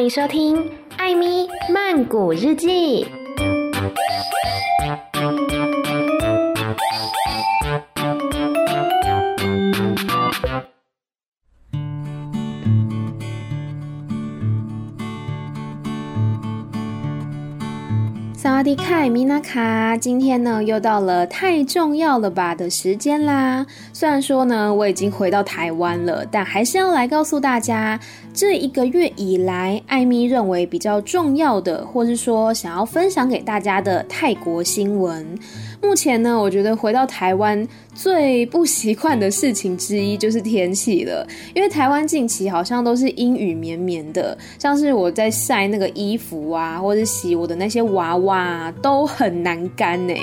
欢迎收听《艾咪曼谷日记》。迪卡，米娜卡，今天呢又到了太重要了吧的时间啦。虽然说呢我已经回到台湾了，但还是要来告诉大家，这一个月以来，艾米认为比较重要的，或是说想要分享给大家的泰国新闻。目前呢，我觉得回到台湾最不习惯的事情之一就是天气了，因为台湾近期好像都是阴雨绵绵的，像是我在晒那个衣服啊，或者洗我的那些娃娃啊，都很难干呢。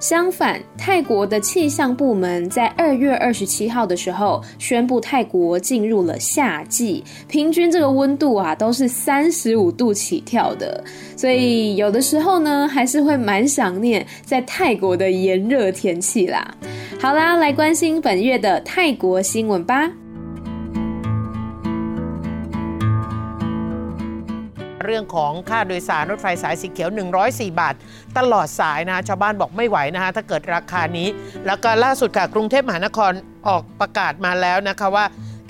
相反，泰国的气象部门在二月二十七号的时候宣布，泰国进入了夏季，平均这个温度啊都是三十五度起跳的，所以有的时候呢，还是会蛮想念在泰国的炎热天气啦，好啦，来关心本月的泰国新闻吧。เรื่องของค่าโดยสารรถไฟสายสีเขียว104 บาท ตลอดสายนะชาวบ้านบอกไม่ไหวนะฮะถ้าเกิดราคานี้ แล้วก็ล่าสุดค่ะกรุงเทพมหานครออกประกาศมาแล้วนะคะว่า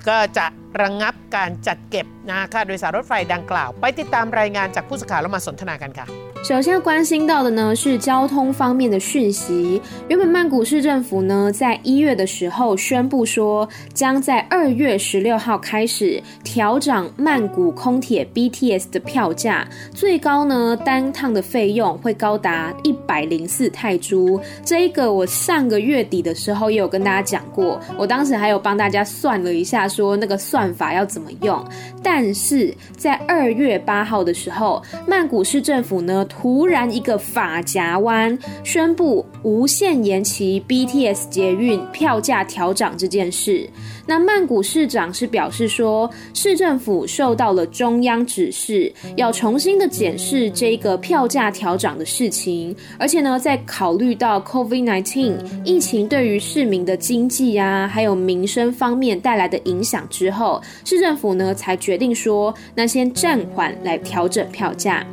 ก็จะระงงับการจัดเก็บนะค่าโดยสารรถไฟดังกล่าว ไปติดตามรายงานจากผู้สื่อข่าวแล้วมาสนทนากันค่ะ 首先关心到的呢是交通方面的讯息。原本曼谷市政府呢在一月的时候宣布说，将在二月十六号开始调涨曼谷空铁 BTS 的票价，最高呢单趟的费用会高达一百零四泰铢。这一个我上个月底的时候也有跟大家讲过，我当时还有帮大家算了一下，说那个算法要怎么用。但是在二月八号的时候，曼谷市政府呢。突然一个法夹弯，宣布无限延期 BTS 捷运票价调涨这件事。那曼谷市长是表示说，市政府受到了中央指示，要重新的检视这个票价调涨的事情。而且呢，在考虑到 COVID-19 疫情对于市民的经济啊，还有民生方面带来的影响之后，市政府呢才决定说，那先暂缓来调整票价。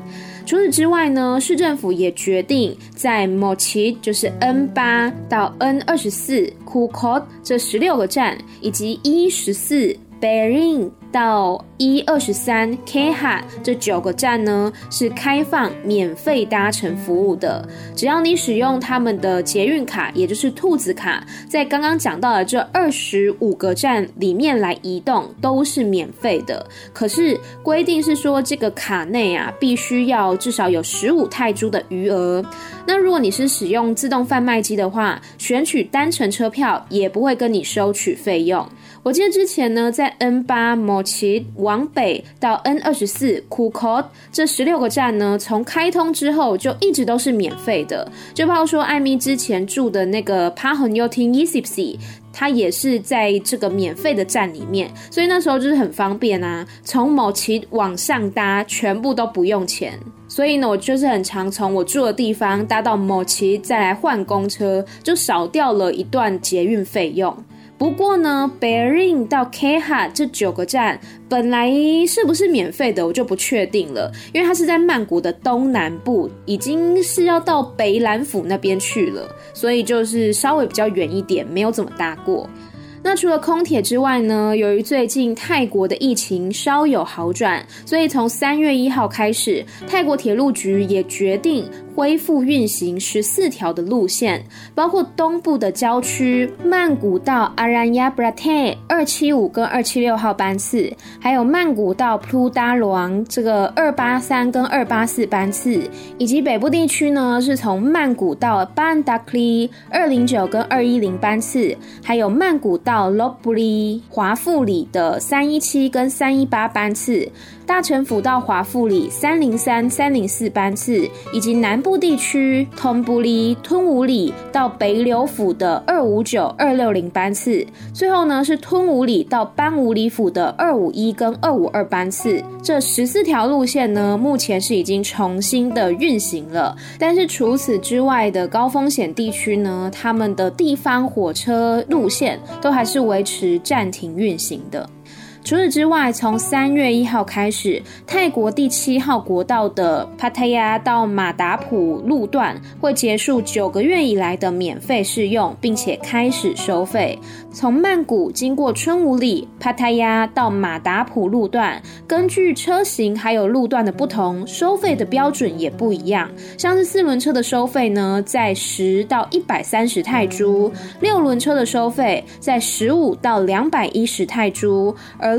除此之外呢，市政府也决定在 mochi 就是 N 八到 N 二十四 Khukot 这十六个站，以及 E 十四 Bering 到一二十三 Kha 这九个站呢，是开放免费搭乘服务的。只要你使用他们的捷运卡，也就是兔子卡，在刚刚讲到的这二十五个站里面来移动，都是免费的。可是规定是说，这个卡内啊，必须要至少有十五泰铢的余额。那如果你是使用自动贩卖机的话，选取单程车票也不会跟你收取费用。我记得之前呢，在 N 八 Mochit 往北到 N 二十四 Kukot 这十六个站呢，从开通之后就一直都是免费的。就包括说艾米之前住的那个 Pahonyotin Ysipsi，它也是在这个免费的站里面，所以那时候就是很方便啊。从 Mochit 往上搭全部都不用钱，所以呢，我就是很常从我住的地方搭到 Mochit 再来换公车，就少掉了一段捷运费用。不过呢，Bering 到 Kha 这九个站本来是不是免费的，我就不确定了，因为它是在曼谷的东南部，已经是要到北兰府那边去了，所以就是稍微比较远一点，没有怎么搭过。那除了空铁之外呢，由于最近泰国的疫情稍有好转，所以从三月一号开始，泰国铁路局也决定。恢复运行十四条的路线，包括东部的郊区曼谷到阿兰亚布拉特二七五跟二七六号班次，还有曼谷到普鲁达罗这个二八三跟二八四班次，以及北部地区呢是从曼谷到巴安达克里二零九跟二一零班次，还有曼谷到罗布里华富里的三一七跟三一八班次。大城府到华富里三零三、三零四班次，以及南部地区通布里、吞武里到北柳府的二五九、二六零班次，最后呢是吞武里到班武里府的二五一跟二五二班次。这十四条路线呢，目前是已经重新的运行了，但是除此之外的高风险地区呢，他们的地方火车路线都还是维持暂停运行的。除此之外，从三月一号开始，泰国第七号国道的帕塔亚到马达普路段会结束九个月以来的免费试用，并且开始收费。从曼谷经过春武里、帕塔亚到马达普路段，根据车型还有路段的不同，收费的标准也不一样。像是四轮车的收费呢，在十到一百三十泰铢；六轮车的收费在十五到两百一十泰铢，而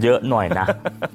เยอะหน่อยนะ。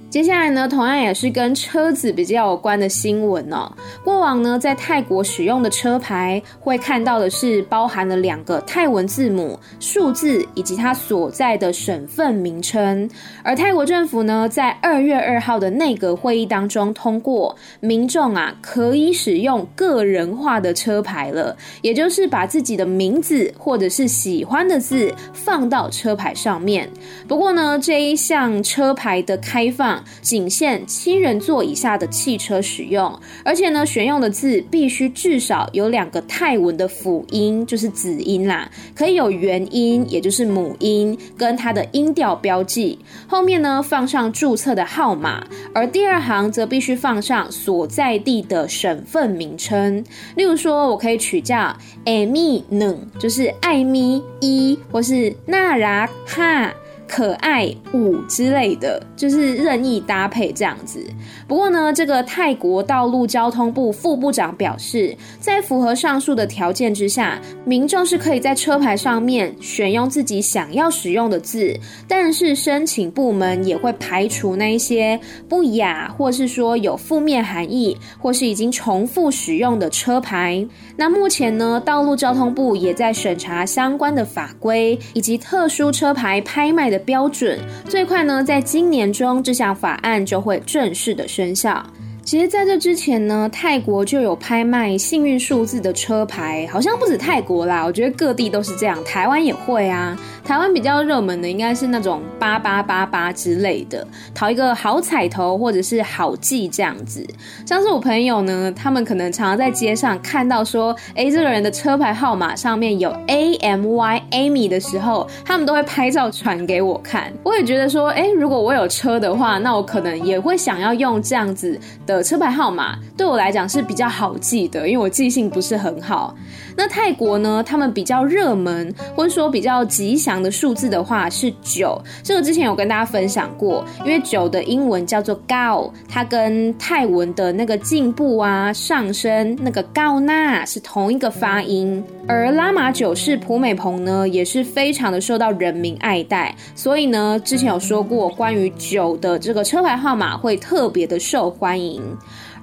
接下来呢，同样也是跟车子比较有关的新闻哦。过往呢，在泰国使用的车牌会看到的是包含了两个泰文字母、数字以及它所在的省份名称。而泰国政府呢，在二月二号的内阁会议当中通过，民众啊可以使用个人化的车牌了，也就是把自己的名字或者是喜欢的字放到车牌上面。不过呢，这一项 车牌的开放。仅限七人座以下的汽车使用，而且呢，选用的字必须至少有两个泰文的辅音，就是子音啦，可以有元音，也就是母音，跟它的音调标记。后面呢，放上注册的号码，而第二行则必须放上所在地的省份名称。例如说，我可以取叫艾米能，就是艾米一，或是纳拉哈。可爱五之类的，就是任意搭配这样子。不过呢，这个泰国道路交通部副部长表示，在符合上述的条件之下，民众是可以在车牌上面选用自己想要使用的字，但是申请部门也会排除那一些不雅，或是说有负面含义，或是已经重复使用的车牌。那目前呢，道路交通部也在审查相关的法规以及特殊车牌拍卖的标准，最快呢，在今年中这项法案就会正式的生效。其实，在这之前呢，泰国就有拍卖幸运数字的车牌，好像不止泰国啦，我觉得各地都是这样，台湾也会啊。台湾比较热门的应该是那种八八八八之类的，讨一个好彩头或者是好记这样子。像是我朋友呢，他们可能常常在街上看到说，哎，这个人的车牌号码上面有 A M Y Amy 的时候，他们都会拍照传给我看。我也觉得说，哎，如果我有车的话，那我可能也会想要用这样子的车牌号码，对我来讲是比较好记的，因为我记性不是很好。那泰国呢，他们比较热门或者说比较吉祥的数字的话是九，这个之前有跟大家分享过，因为九的英文叫做 Gao，它跟泰文的那个进步啊、上升那个 Gao Na 是同一个发音。而拉玛九世普美蓬呢，也是非常的受到人民爱戴，所以呢，之前有说过关于九的这个车牌号码会特别的受欢迎。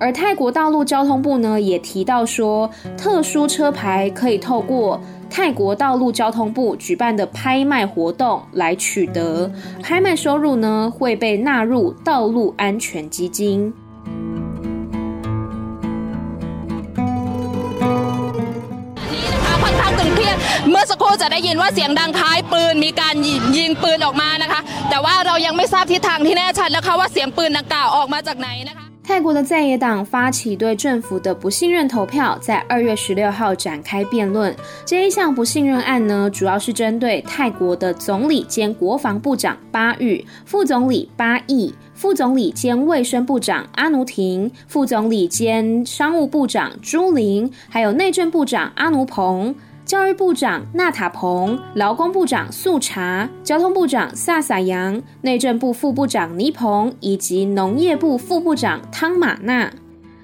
而泰国道路交通部呢，也提到说，特殊车牌还可以透过泰国道路交通部举办的拍卖活动来取得，拍卖收入呢会被纳入道路安全基金。泰国的在野党发起对政府的不信任投票，在二月十六号展开辩论。这一项不信任案呢，主要是针对泰国的总理兼国防部长巴育、副总理巴益、副总理兼卫生部长阿努廷、副总理兼商务部长朱林，还有内政部长阿努彭。教育部长纳塔彭、劳工部长素查、交通部长萨萨扬、内政部副部长尼鹏以及农业部副部长汤马纳。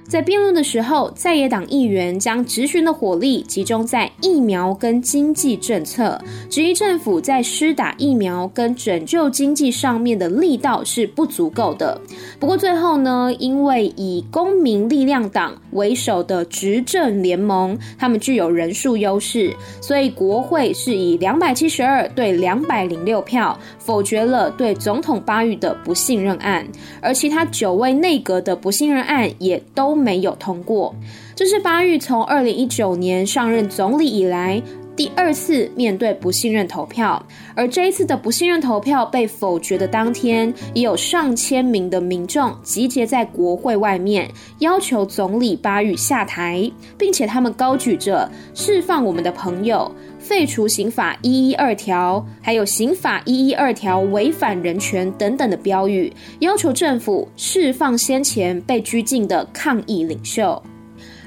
在辩论的时候，在野党议员将质询的火力集中在疫苗跟经济政策，质疑政府在施打疫苗跟拯救经济上面的力道是不足够的。不过最后呢，因为以公民力量党为首的执政联盟，他们具有人数优势，所以国会是以两百七十二对两百零六票否决了对总统巴育的不信任案，而其他九位内阁的不信任案也都没有通过。这是巴育从二零一九年上任总理以来，第二次面对不信任投票，而这一次的不信任投票被否决的当天，也有上千名的民众集结在国会外面，要求总理巴育下台，并且他们高举着“释放我们的朋友”、“废除刑法一一二条”还有“刑法一一二条违反人权”等等的标语，要求政府释放先前被拘禁的抗议领袖。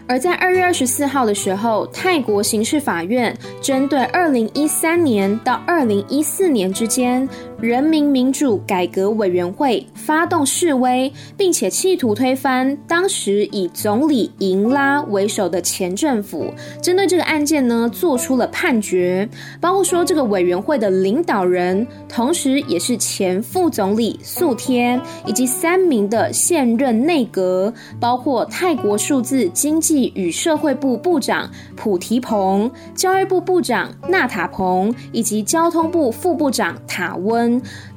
而在二月二十四号的时候，泰国刑事法院针对二零一三年到二零一四年之间，人民民主改革委员会发动示威，并且企图推翻当时以总理英拉为首的前政府。针对这个案件呢，做出了判决，包括说这个委员会的领导人，同时也是前副总理素天，以及三名的现任内阁，包括泰国数字经济与社会部部长普提蓬、教育部部长纳塔蓬，以及交通部副部长塔温。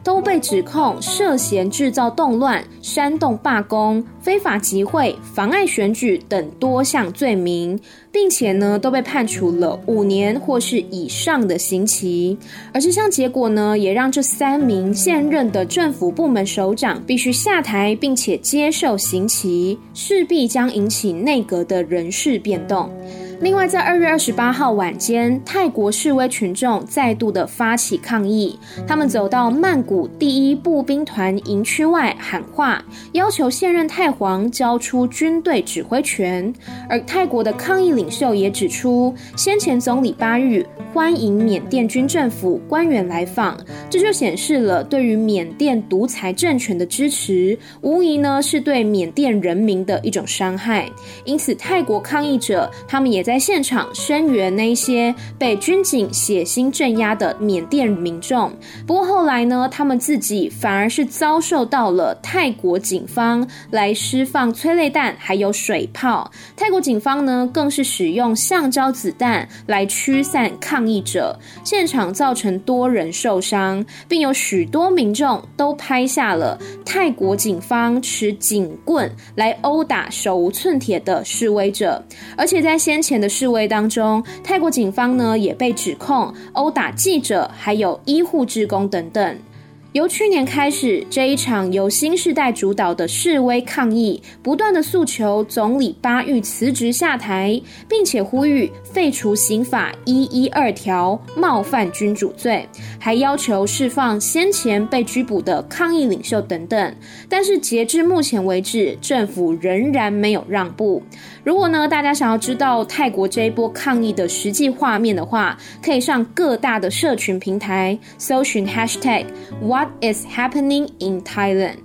都被指控涉嫌制造动乱、煽动罢工、非法集会、妨碍选举等多项罪名，并且呢都被判处了五年或是以上的刑期。而这项结果呢，也让这三名现任的政府部门首长必须下台，并且接受刑期，势必将引起内阁的人事变动。另外，在二月二十八号晚间，泰国示威群众再度的发起抗议，他们走到曼谷第一步兵团营区外喊话，要求现任泰皇交出军队指挥权。而泰国的抗议领袖也指出，先前总理巴育欢迎缅甸军政府官员来访，这就显示了对于缅甸独裁政权的支持，无疑呢是对缅甸人民的一种伤害。因此，泰国抗议者他们也在。现场声援那些被军警血腥镇压的缅甸民众，不过后来呢，他们自己反而是遭受到了泰国警方来释放催泪弹，还有水炮。泰国警方呢，更是使用橡胶子弹来驱散抗议者，现场造成多人受伤，并有许多民众都拍下了泰国警方持警棍来殴打手无寸铁的示威者，而且在先前的示威当中，泰国警方呢也被指控殴打记者，还有医护职工等等。由去年开始，这一场由新世代主导的示威抗议，不断的诉求总理巴育辞职下台，并且呼吁废除刑法一一二条冒犯君主罪，还要求释放先前被拘捕的抗议领袖等等。但是截至目前为止，政府仍然没有让步。如果呢，大家想要知道泰国这一波抗议的实际画面的话，可以上各大的社群平台搜寻 hashtag What is happening in Thailand？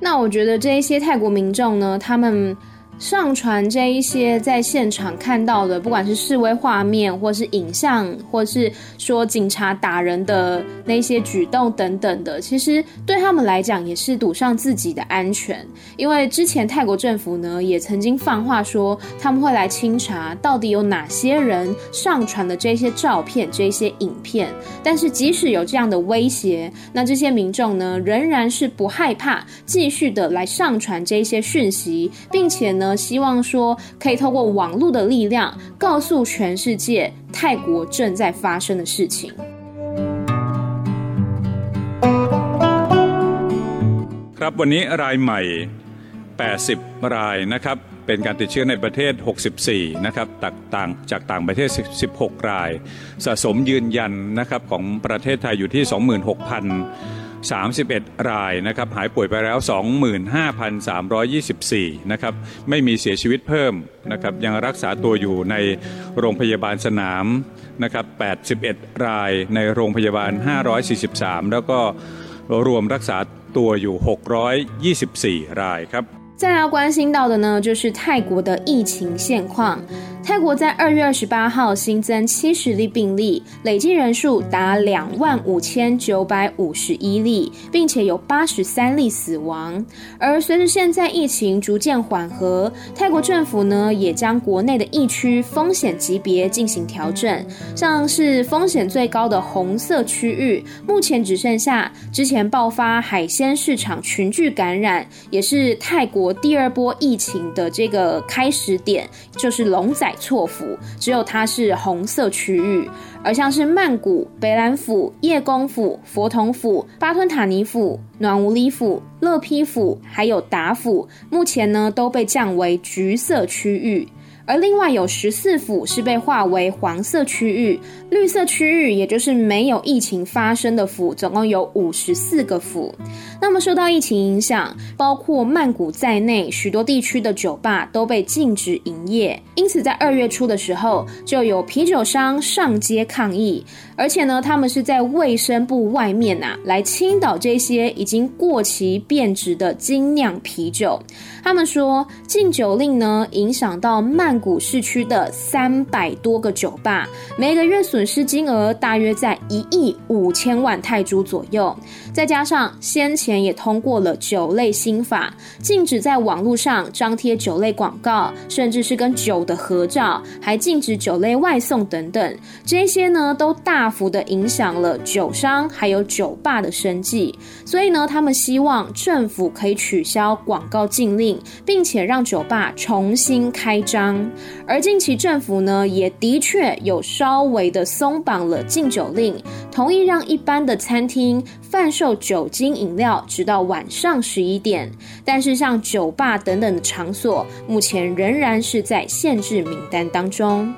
那我觉得这一些泰国民众呢，他们。上传这一些在现场看到的，不管是示威画面，或是影像，或是说警察打人的那些举动等等的，其实对他们来讲也是赌上自己的安全。因为之前泰国政府呢也曾经放话说他们会来清查到底有哪些人上传的这些照片、这些影片。但是即使有这样的威胁，那这些民众呢仍然是不害怕，继续的来上传这些讯息，并且呢。希望说可以透过网络的力量，告诉全世界泰国正在发生的事情。ครับวันนี้รายใหม่80รายนะครับเป็นการติดเชื้อในประเทศ64นะครับต่างจากต่างประเทศ16รายสะสมยืนยันนะครับของประเทศไทยอยู่ที่26,000 31 รายนะครับหายป่วยไปแล้ว 25,324 นะครับไม่มีเสียชีวิตเพิ่มนะครับยังรักษาตัวอยู่ในโรงพยาบาลสนามนะครับ81 รายในโรงพยาบาล 543 แล้วก็รวมรักษาตัวอยู่ 624 รายครับ 再来要关心到的呢，就是泰国的疫情现况。泰国在二月二十八号新增七十例病例，累计人数达两万五千九百五十一例，并且有八十三例死亡。而随着现在疫情逐渐缓和，泰国政府呢也将国内的疫区风险级别进行调整，像是风险最高的红色区域，目前只剩下之前爆发海鲜市场群聚感染，也是泰国第二波疫情的这个开始点，就是龙仔。错府只有它是红色区域，而像是曼谷、北兰府、叶公府、佛统府、巴吞塔尼府、暖武里府、乐披府，还有达府，目前呢都被降为橘色区域。而另外有十四府是被划为黄色区域，绿色区域也就是没有疫情发生的府，总共有五十四个府。那么受到疫情影响，包括曼谷在内许多地区的酒吧都被禁止营业。因此，在二月初的时候，就有啤酒商上街抗议，而且呢，他们是在卫生部外面呐、啊，来倾倒这些已经过期变质的精酿啤酒。他们说，禁酒令呢，影响到曼谷市区的三百多个酒吧，每个月损失金额大约在一亿五千万泰铢左右。再加上先前也通过了酒类新法，禁止在网络上张贴酒类广告，甚至是跟酒的合照，还禁止酒类外送等等。这些呢，都大幅的影响了酒商还有酒吧的生计。所以呢，他们希望政府可以取消广告禁令。并且让酒吧重新开张，而近期政府呢，也的确有稍微的松绑了禁酒令，同意让一般的餐厅贩售酒精饮料，直到晚上十一点。但是像酒吧等等的场所，目前仍然是在限制名单当中。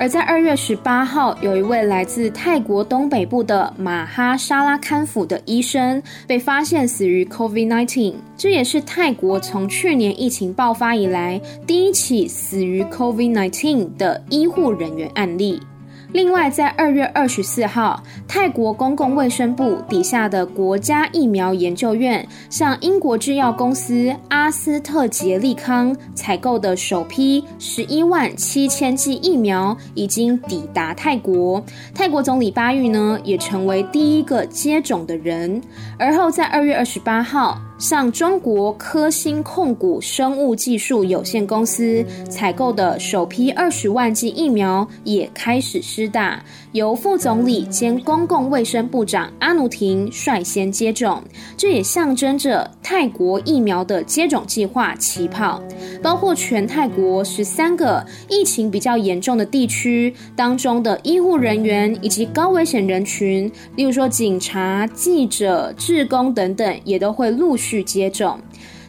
而在二月十八号，有一位来自泰国东北部的马哈沙拉堪府的医生被发现死于 COVID-19，这也是泰国从去年疫情爆发以来第一起死于 COVID-19 的医护人员案例。另外，在二月二十四号，泰国公共卫生部底下的国家疫苗研究院向英国制药公司阿斯特捷利康采购的首批十一万七千剂疫苗已经抵达泰国。泰国总理巴育呢，也成为第一个接种的人。而后在二月二十八号，向中国科兴控股生物技术有限公司采购的首批二十万剂疫苗也开始施打，由副总理兼公共卫生部长阿努廷率先接种，这也象征着泰国疫苗的接种计划起跑。包括全泰国十三个疫情比较严重的地区当中的医护人员以及高危险人群，例如说警察、记者、志工等等，也都会陆续。接种，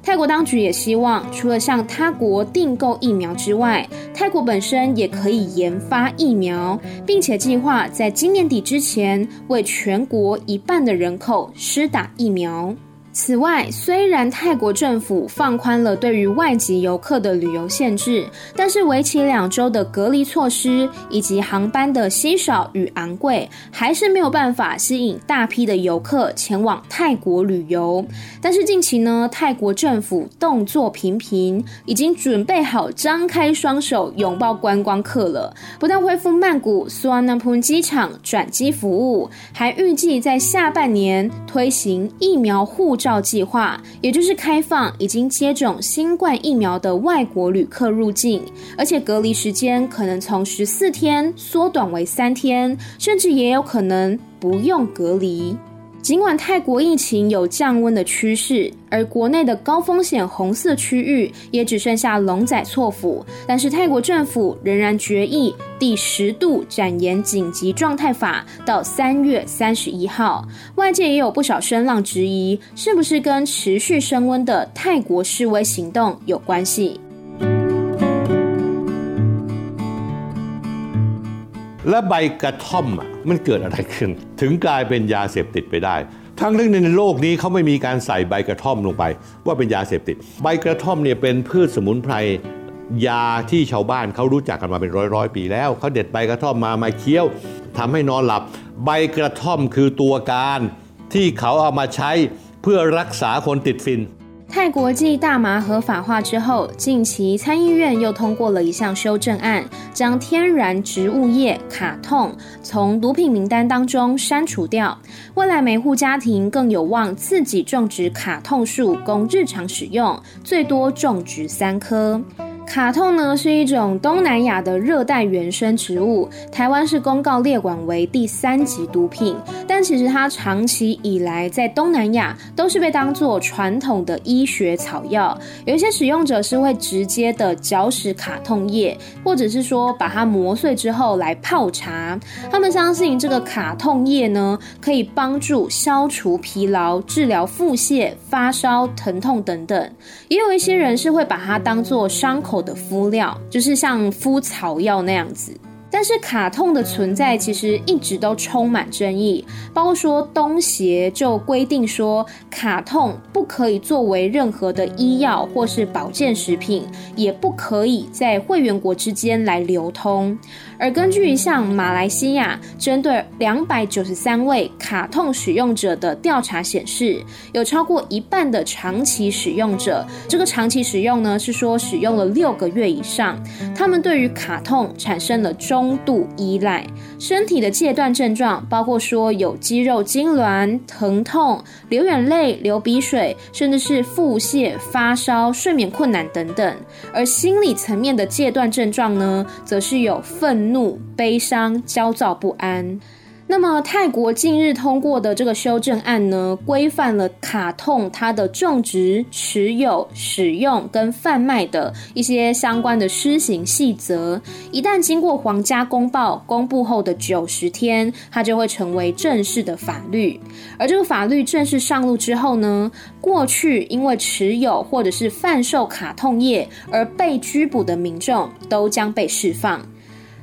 泰国当局也希望，除了向他国订购疫苗之外，泰国本身也可以研发疫苗，并且计划在今年底之前为全国一半的人口施打疫苗。此外，虽然泰国政府放宽了对于外籍游客的旅游限制，但是为期两周的隔离措施以及航班的稀少与昂贵，还是没有办法吸引大批的游客前往泰国旅游。但是近期呢，泰国政府动作频频，已经准备好张开双手拥抱观光客了。不但恢复曼谷苏安那普机场转机服务，还预计在下半年推行疫苗护照计划，也就是开放已经接种新冠疫苗的外国旅客入境，而且隔离时间可能从十四天缩短为三天，甚至也有可能不用隔离。尽管泰国疫情有降温的趋势，而国内的高风险红色区域也只剩下龙仔错府，但是泰国政府仍然决议第十度展延紧急状态法到三月三十一号。外界也有不少声浪质疑，是不是跟持续升温的泰国示威行动有关系？ และใบกระท่อมมันเกิดอะไรขึ้น ถึงกลายเป็นยาเสพติดไปได้ ทั้งเรื่องในโลกนี้เขาไม่มีการใส่ใบกระท่อมลงไป ว่าเป็นยาเสพติด ใบกระท่อมเนี่ยเป็นพืชสมุนไพรยาที่ชาวบ้านเขารู้จักกันมาเป็นร้อยร้อยปีแล้วเขาเด็ดใบกระท่อมมามาเคี้ยวทำให้นอนหลับ ใบกระท่อมคือตัวการที่เขาเอามาใช้เพื่อรักษาคนติดฟิน 泰国继大麻合法化之后，近期参议院又通过了一项修正案，将天然植物叶卡痛从毒品名单当中删除掉。未来每户家庭更有望自己种植卡痛树，供日常使用，最多种植三棵。卡痛呢是一种东南亚的热带原生植物，台湾是公告列管为第三级毒品，但其实它长期以来在东南亚都是被当作传统的医学草药。有一些使用者是会直接的嚼食卡痛叶，或者是说把它磨碎之后来泡茶。他们相信这个卡痛叶呢可以帮助消除疲劳、治疗腹泻、发烧、疼痛等等。也有一些人是会把它当做伤口的敷料，就是像敷草药那样子。但是卡痛的存在其实一直都充满争议，包括说东协就规定说卡痛不可以作为任何的医药或是保健食品，也不可以在会员国之间来流通。而根据一项马来西亚针对两百九十三位卡痛使用者的调查显示，有超过一半的长期使用者，这个长期使用呢是说使用了六个月以上，他们对于卡痛产生了中。度依赖，身体的戒断症状包括说有肌肉痉挛、疼痛、流眼泪、流鼻水，甚至是腹泻、发烧、睡眠困难等等。而心理层面的戒断症状呢，则是有愤怒、怒悲伤、焦躁不安。那么，泰国近日通过的这个修正案呢，规范了卡通它的种植、持有、使用跟贩卖的一些相关的施行细则。一旦经过皇家公报公布后的九十天，它就会成为正式的法律。而这个法律正式上路之后呢，过去因为持有或者是贩售卡通业而被拘捕的民众，都将被释放。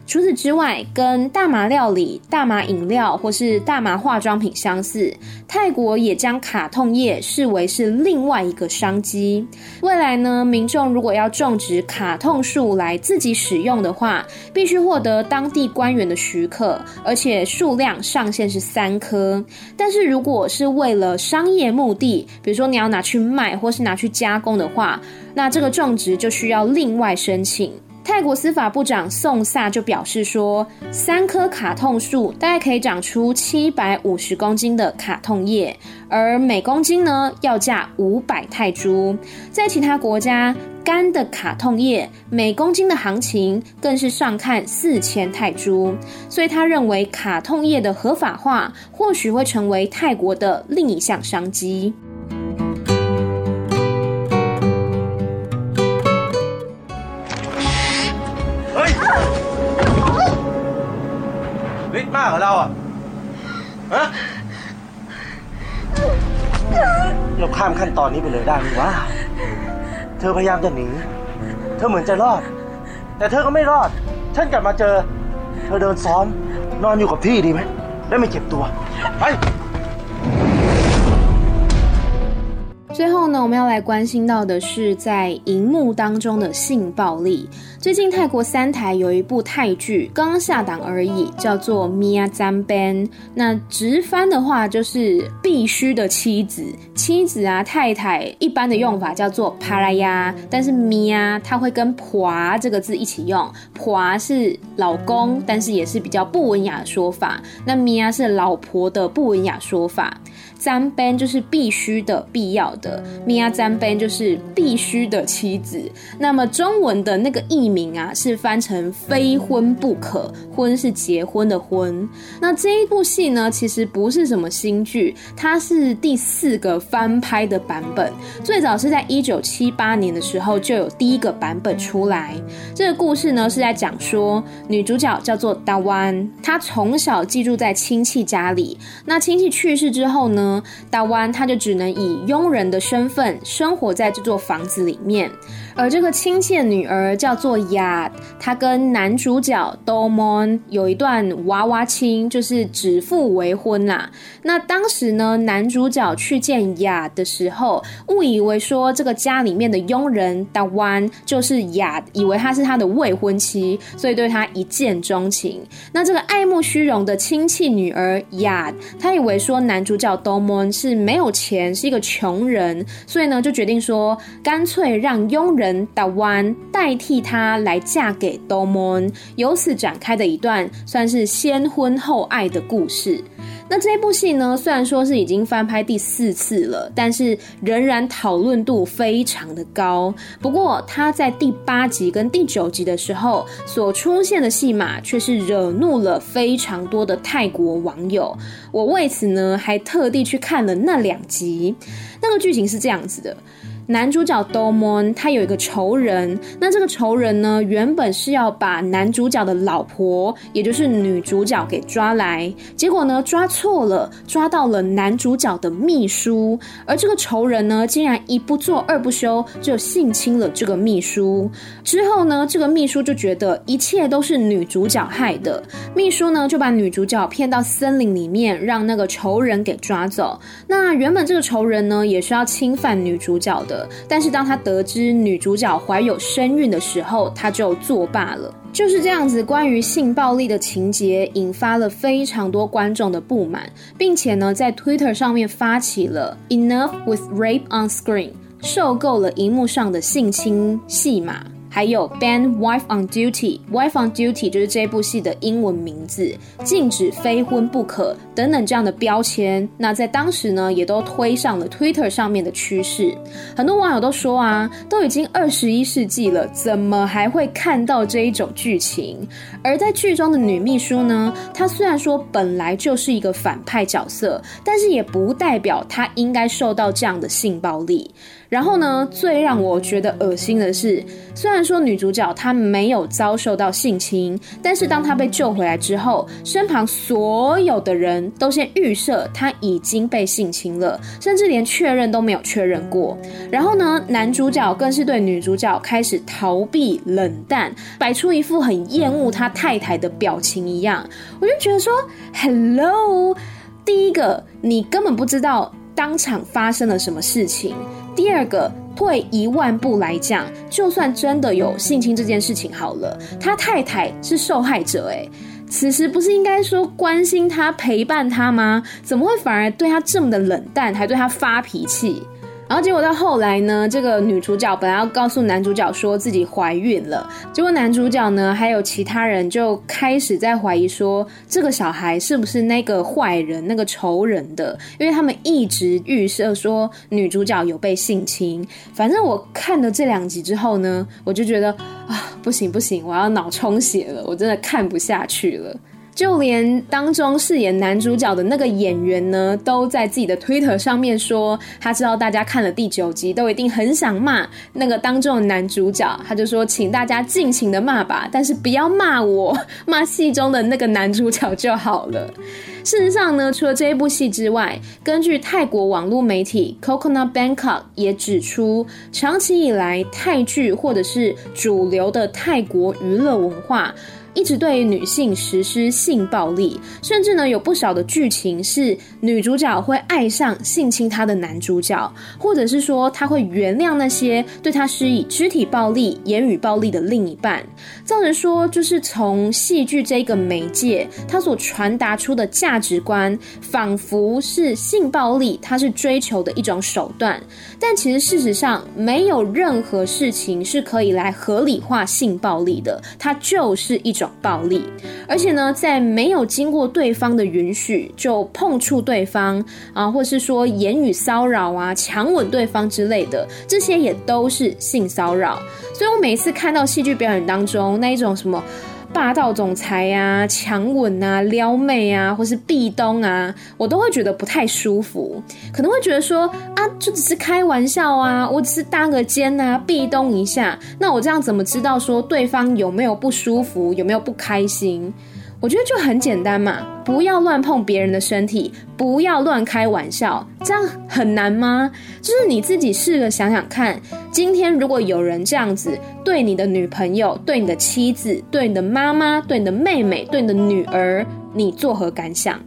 除此之外，跟大麻料理、大麻饮料或是大麻化妆品相似，泰国也将卡痛叶视为是另外一个商机。未来呢，民众如果要种植卡痛树来自己使用的话，必须获得当地官员的许可，而且数量上限是三棵。但是如果是为了商业目的，比如说你要拿去卖或是拿去加工的话，那这个种植就需要另外申请。泰国司法部长宋萨就表示说，三棵卡痛树大概可以长出七百五十公斤的卡痛叶，而每公斤呢要价五百泰铢。在其他国家，干的卡痛叶每公斤的行情更是上看四千泰铢。所以他认为卡痛叶的合法化或许会成为泰国的另一项商机。ามขั้นตอนนี้ไปเลยได้ไหมวะ เธอพยายามจะหนี เธอเหมือนจะรอด แต่เธอก็ไม่รอด ฉันกลับมาเจอ เธอเดินซ้อม นอนอยู่กับที่ดีไหม ได้ไม่เจ็บตัว ไป 最后呢，我们要来关心到的是在荧幕当中的性暴力。最近泰国三台有一部泰剧刚下档而已，叫做《Mia Zam Ben》。那直翻的话就是必须的妻子，妻子啊，太太一般的用法叫做帕拉亚，但是 Mia 它会跟婆这个字一起用，婆是老公，但是也是比较不文雅的说法。那 Mia 是老婆的不文雅说法。Zam Ben 就是必须的、必要的，Mia Zam Ben 就是必须的妻子。那么中文的那个译名啊，是翻成“非婚不可”，婚是结婚的婚。那这一部戏呢，其实不是什么新剧，它是第四个翻拍的版本。最早是在一九七八年的时候就有第一个版本出来。这个故事呢是在讲说，女主角叫做达湾，她从小寄住在亲戚家里。那亲戚去世之后呢，大湾他就只能以佣人的身份生活在这座房子里面，而这个亲戚女儿叫做雅，她跟男主角 Domon 有一段娃娃亲，就是指腹为婚啦。那当时呢，男主角去见雅的时候，误以为说这个家里面的佣人 Dawan 就是雅，以为她是他的未婚妻，所以对她一见钟情。那这个爱慕虚荣的亲戚女儿雅，她以为说男主角 Domon 是没有钱，是一个穷人，所以呢就决定说，干脆让佣人。达湾代替她来嫁给多蒙，由此展开的一段算是先婚后爱的故事。那这部戏呢，虽然说是已经翻拍第四次了，但是仍然讨论度非常的高。不过，他在第八集跟第九集的时候所出现的戏码，却是惹怒了非常多的泰国网友。我为此呢，还特地去看了那两集。那个剧情是这样子的。男主角 Domon 他有一个仇人，那这个仇人呢，原本是要把男主角的老婆，也就是女主角给抓来，结果呢抓错了，抓到了男主角的秘书，而这个仇人呢，竟然一不做二不休，就性侵了这个秘书。之后呢，这个秘书就觉得一切都是女主角害的，秘书呢就把女主角骗到森林里面，让那个仇人给抓走。那原本这个仇人呢，也是要侵犯女主角的。但是当他得知女主角怀有身孕的时候，他就作罢了。就是这样子，关于性暴力的情节引发了非常多观众的不满，并且呢，在 Twitter 上面发起了 Enough with Rape on Screen，受够了荧幕上的性侵戏码。还有 ban wife on duty，wife on duty 就是这部戏的英文名字，禁止非婚不可等等这样的标签。那在当时呢，也都推上了 Twitter 上面的趋势。很多网友都说啊，都已经二十一世纪了，怎么还会看到这一种剧情？而在剧中的女秘书呢，她虽然说本来就是一个反派角色，但是也不代表她应该受到这样的性暴力。然后呢，最让我觉得恶心的是，虽然说女主角她没有遭受到性侵，但是当她被救回来之后，身旁所有的人都先预设他已经被性侵了，甚至连确认都没有确认过。然后呢，男主角更是对女主角开始逃避、冷淡，摆出一副很厌恶他太太的表情一样。我就觉得说，Hello，第一个，你根本不知道当场发生了什么事情。第二个，退一万步来讲，就算真的有性侵这件事情好了，他太太是受害者，诶，此时不是应该说关心他、陪伴他吗？怎么会反而对他这么的冷淡，还对他发脾气？然后结果到后来呢，这个女主角本来要告诉男主角说自己怀孕了，结果男主角呢还有其他人就开始在怀疑说这个小孩是不是那个坏人、那个仇人的，因为他们一直预设说女主角有被性侵。反正我看了这两集之后呢，我就觉得啊，不行不行，我要脑充血了，我真的看不下去了。就连当中饰演男主角的那个演员呢，都在自己的 Twitter 上面说，他知道大家看了第九集都一定很想骂那个当中的男主角，他就说，请大家尽情的骂吧，但是不要骂我，骂戏中的那个男主角就好了。事实上呢，除了这一部戏之外，根据泰国网络媒体 Coconut Bangkok 也指出，长期以来泰剧或者是主流的泰国娱乐文化。一直对女性实施性暴力，甚至呢有不少的剧情是女主角会爱上性侵她的男主角，或者是说她会原谅那些对她施以肢体暴力、言语暴力的另一半。造成说，就是从戏剧这个媒介，它所传达出的价值观，仿佛是性暴力，它是追求的一种手段。但其实事实上，没有任何事情是可以来合理化性暴力的，它就是一种。暴力，而且呢，在没有经过对方的允许就碰触对方啊，或是说言语骚扰啊、强吻对方之类的，这些也都是性骚扰。所以我每次看到戏剧表演当中那一种什么。霸道总裁啊，强吻啊，撩妹啊，或是壁咚啊，我都会觉得不太舒服。可能会觉得说啊，就只是开玩笑啊，我只是搭个肩啊，壁咚一下，那我这样怎么知道说对方有没有不舒服，有没有不开心？我觉得就很简单嘛，不要乱碰别人的身体，不要乱开玩笑，这样很难吗？就是你自己试着想想看，今天如果有人这样子对你的女朋友、对你的妻子、对你的妈妈、对你的妹妹、对你的女儿，你作何感想？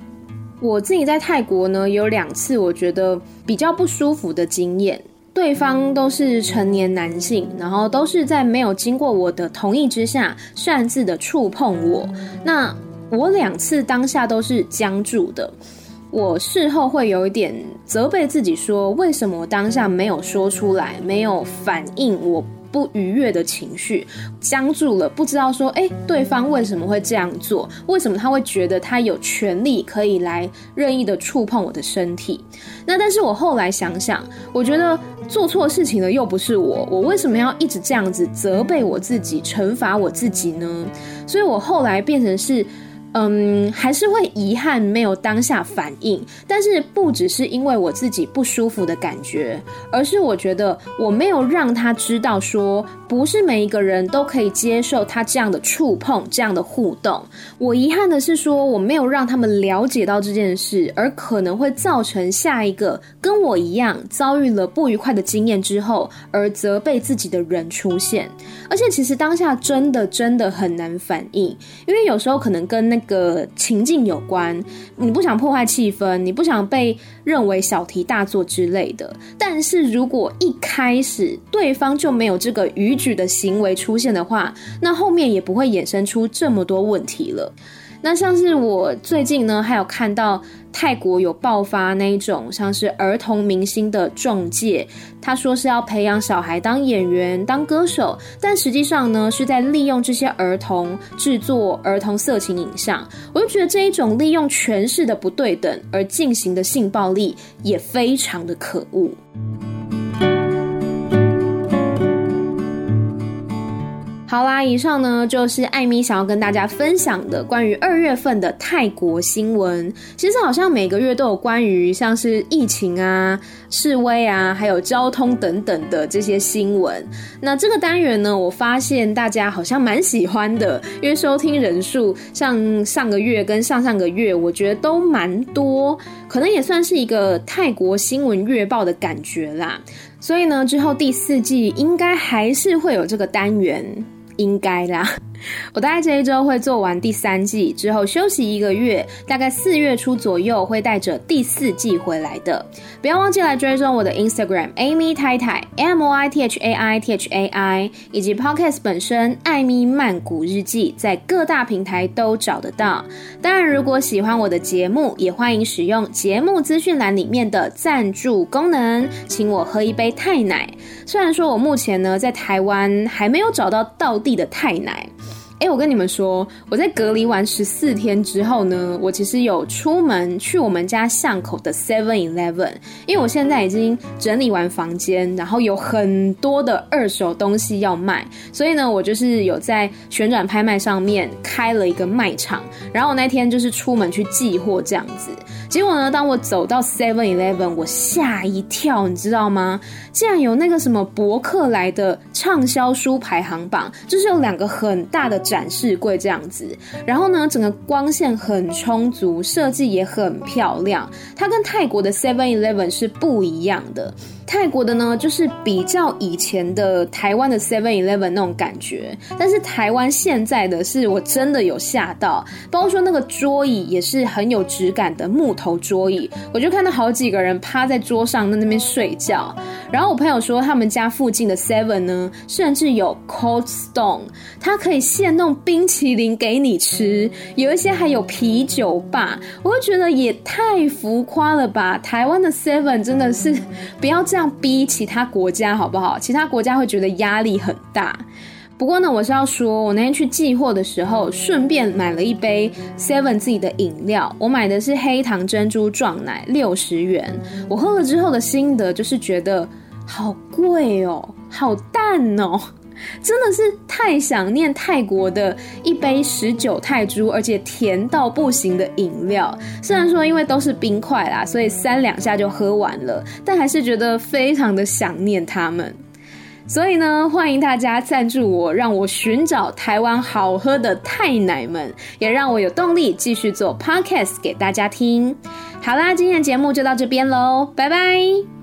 我自己在泰国呢，有两次我觉得比较不舒服的经验，对方都是成年男性，然后都是在没有经过我的同意之下擅自的触碰我，那。我两次当下都是僵住的，我事后会有一点责备自己，说为什么当下没有说出来，没有反应我不愉悦的情绪，僵住了，不知道说，诶，对方为什么会这样做？为什么他会觉得他有权利可以来任意的触碰我的身体？那但是我后来想想，我觉得做错事情的又不是我，我为什么要一直这样子责备我自己，惩罚我自己呢？所以我后来变成是。嗯，还是会遗憾没有当下反应，但是不只是因为我自己不舒服的感觉，而是我觉得我没有让他知道说，不是每一个人都可以接受他这样的触碰、这样的互动。我遗憾的是说，我没有让他们了解到这件事，而可能会造成下一个跟我一样遭遇了不愉快的经验之后而责备自己的人出现。而且其实当下真的真的很难反应，因为有时候可能跟那个情境有关，你不想破坏气氛，你不想被认为小题大做之类的。但是如果一开始对方就没有这个逾矩的行为出现的话，那后面也不会衍生出这么多问题了。那像是我最近呢，还有看到泰国有爆发那一种像是儿童明星的中介，他说是要培养小孩当演员、当歌手，但实际上呢是在利用这些儿童制作儿童色情影像。我就觉得这一种利用权势的不对等而进行的性暴力也非常的可恶。好啦，以上呢就是艾米想要跟大家分享的关于二月份的泰国新闻。其实好像每个月都有关于像是疫情啊、示威啊，还有交通等等的这些新闻。那这个单元呢，我发现大家好像蛮喜欢的，因为收听人数像上个月跟上上个月，我觉得都蛮多，可能也算是一个泰国新闻月报的感觉啦。所以呢，之后第四季应该还是会有这个单元。应该啦，我大概这一周会做完第三季之后休息一个月，大概四月初左右会带着第四季回来的。不要忘记来追踪我的 Instagram Amy 太太 M O I T H A I T H A I，以及 Podcast 本身艾咪曼谷日记，在各大平台都找得到。当然，如果喜欢我的节目，也欢迎使用节目资讯栏里面的赞助功能，请我喝一杯泰奶。虽然说我目前呢在台湾还没有找到道地的泰奶。哎，我跟你们说，我在隔离完十四天之后呢，我其实有出门去我们家巷口的 Seven Eleven，因为我现在已经整理完房间，然后有很多的二手东西要卖，所以呢，我就是有在旋转拍卖上面开了一个卖场，然后我那天就是出门去寄货这样子。结果呢，当我走到 Seven Eleven，我吓一跳，你知道吗？竟然有那个什么博客来的畅销书排行榜，就是有两个很大的展示柜这样子。然后呢，整个光线很充足，设计也很漂亮。它跟泰国的 Seven Eleven 是不一样的。泰国的呢，就是比较以前的台湾的 Seven Eleven 那种感觉，但是台湾现在的是我真的有吓到，包括说那个桌椅也是很有质感的木头桌椅，我就看到好几个人趴在桌上在那边睡觉。然后我朋友说他们家附近的 Seven 呢，甚至有 Cold Stone，它可以现弄冰淇淋给你吃，有一些还有啤酒吧，我就觉得也太浮夸了吧！台湾的 Seven 真的是不 要这样。逼其他国家好不好？其他国家会觉得压力很大。不过呢，我是要说，我那天去寄货的时候，顺便买了一杯 Seven 自己的饮料。我买的是黑糖珍珠撞奶，六十元。我喝了之后的心得就是觉得好贵哦，好淡哦。真的是太想念泰国的一杯十九泰铢，而且甜到不行的饮料。虽然说因为都是冰块啦，所以三两下就喝完了，但还是觉得非常的想念他们。所以呢，欢迎大家赞助我，让我寻找台湾好喝的泰奶们，也让我有动力继续做 podcast 给大家听。好啦，今天的节目就到这边喽，拜拜。